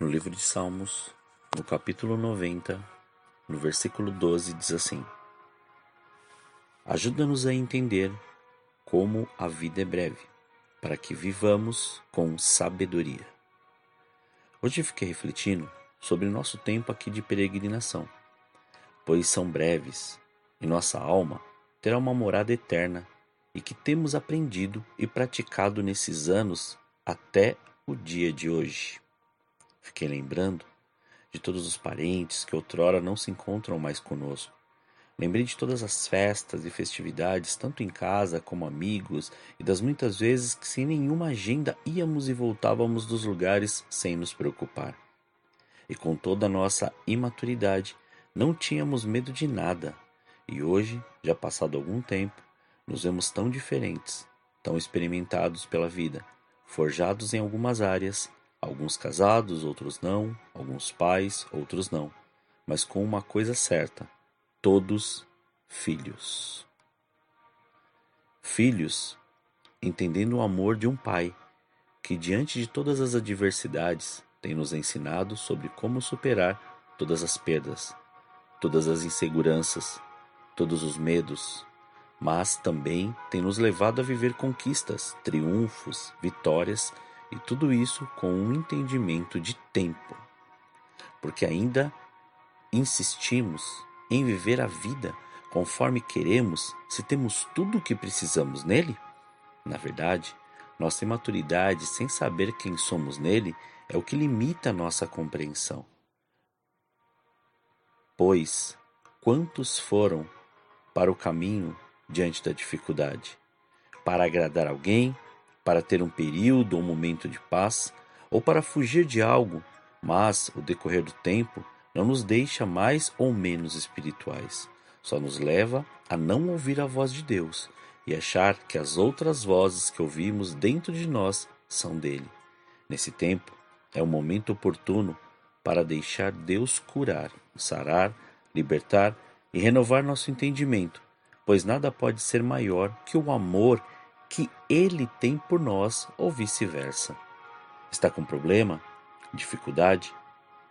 No livro de Salmos, no capítulo 90, no versículo 12, diz assim: Ajuda-nos a entender como a vida é breve, para que vivamos com sabedoria. Hoje fiquei refletindo sobre nosso tempo aqui de peregrinação, pois são breves e nossa alma terá uma morada eterna e que temos aprendido e praticado nesses anos até o dia de hoje. Fiquei lembrando de todos os parentes que outrora não se encontram mais conosco. Lembrei de todas as festas e festividades, tanto em casa como amigos, e das muitas vezes que sem nenhuma agenda íamos e voltávamos dos lugares sem nos preocupar. E com toda a nossa imaturidade, não tínhamos medo de nada. E hoje, já passado algum tempo, nos vemos tão diferentes, tão experimentados pela vida, forjados em algumas áreas, alguns casados, outros não, alguns pais, outros não, mas com uma coisa certa: todos filhos. Filhos, entendendo o amor de um pai, que diante de todas as adversidades tem nos ensinado sobre como superar todas as perdas, todas as inseguranças, todos os medos, mas também tem nos levado a viver conquistas, triunfos, vitórias e tudo isso com um entendimento de tempo. Porque ainda insistimos em viver a vida conforme queremos se temos tudo o que precisamos nele? Na verdade, nossa imaturidade sem saber quem somos nele é o que limita a nossa compreensão. Pois quantos foram para o caminho diante da dificuldade? Para agradar alguém, para ter um período ou um momento de paz, ou para fugir de algo, mas o decorrer do tempo não nos deixa mais ou menos espirituais, só nos leva a não ouvir a voz de Deus e achar que as outras vozes que ouvimos dentro de nós são dele. Nesse tempo, é o momento oportuno para deixar Deus curar, sarar, libertar e renovar nosso entendimento, pois nada pode ser maior que o amor que Ele tem por nós ou vice-versa. Está com problema? Dificuldade?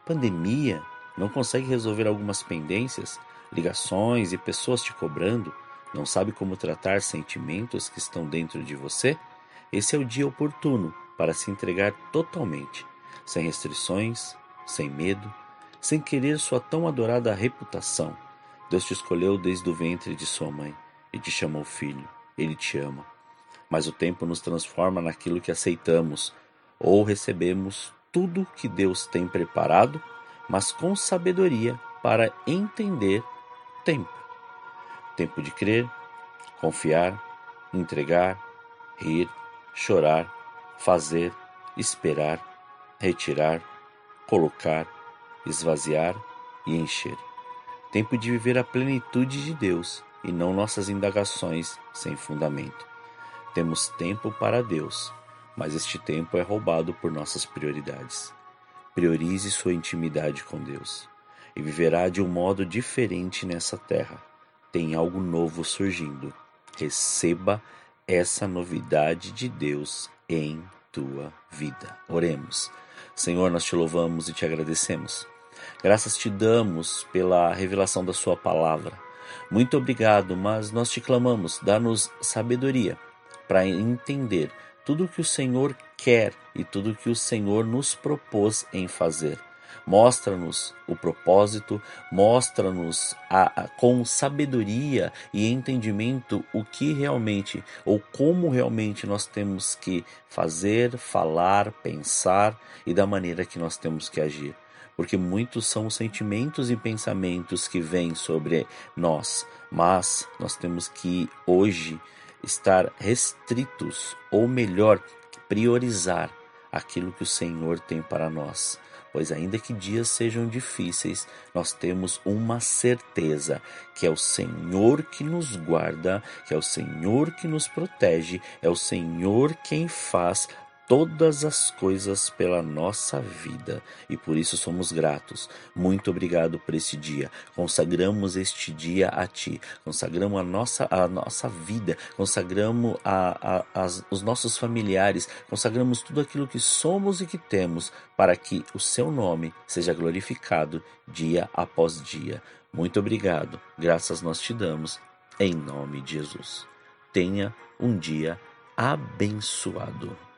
Pandemia? Não consegue resolver algumas pendências? Ligações e pessoas te cobrando? Não sabe como tratar sentimentos que estão dentro de você? Esse é o dia oportuno para se entregar totalmente, sem restrições, sem medo, sem querer sua tão adorada reputação. Deus te escolheu desde o ventre de sua mãe e te chamou filho. Ele te ama mas o tempo nos transforma naquilo que aceitamos ou recebemos tudo que Deus tem preparado, mas com sabedoria para entender tempo. Tempo de crer, confiar, entregar, rir, chorar, fazer, esperar, retirar, colocar, esvaziar e encher. Tempo de viver a plenitude de Deus e não nossas indagações sem fundamento. Temos tempo para Deus, mas este tempo é roubado por nossas prioridades. Priorize sua intimidade com Deus e viverá de um modo diferente nessa terra. Tem algo novo surgindo. Receba essa novidade de Deus em tua vida. Oremos. Senhor, nós te louvamos e te agradecemos. Graças te damos pela revelação da Sua palavra. Muito obrigado, mas nós te clamamos, dá-nos sabedoria para entender tudo que o Senhor quer e tudo que o Senhor nos propôs em fazer. Mostra-nos o propósito, mostra-nos com sabedoria e entendimento o que realmente ou como realmente nós temos que fazer, falar, pensar e da maneira que nós temos que agir. Porque muitos são os sentimentos e pensamentos que vêm sobre nós, mas nós temos que hoje estar restritos, ou melhor, priorizar aquilo que o Senhor tem para nós. pois ainda que dias sejam difíceis, nós temos uma certeza que é o Senhor que nos guarda, que é o Senhor que nos protege, é o Senhor quem faz todas as coisas pela nossa vida e por isso somos gratos. Muito obrigado por esse dia. Consagramos este dia a Ti, consagramos a nossa, a nossa vida, consagramos a, a, as, os nossos familiares, consagramos tudo aquilo que somos e que temos para que o Seu nome seja glorificado dia após dia. Muito obrigado, graças nós te damos, em nome de Jesus. Tenha um dia abençoado.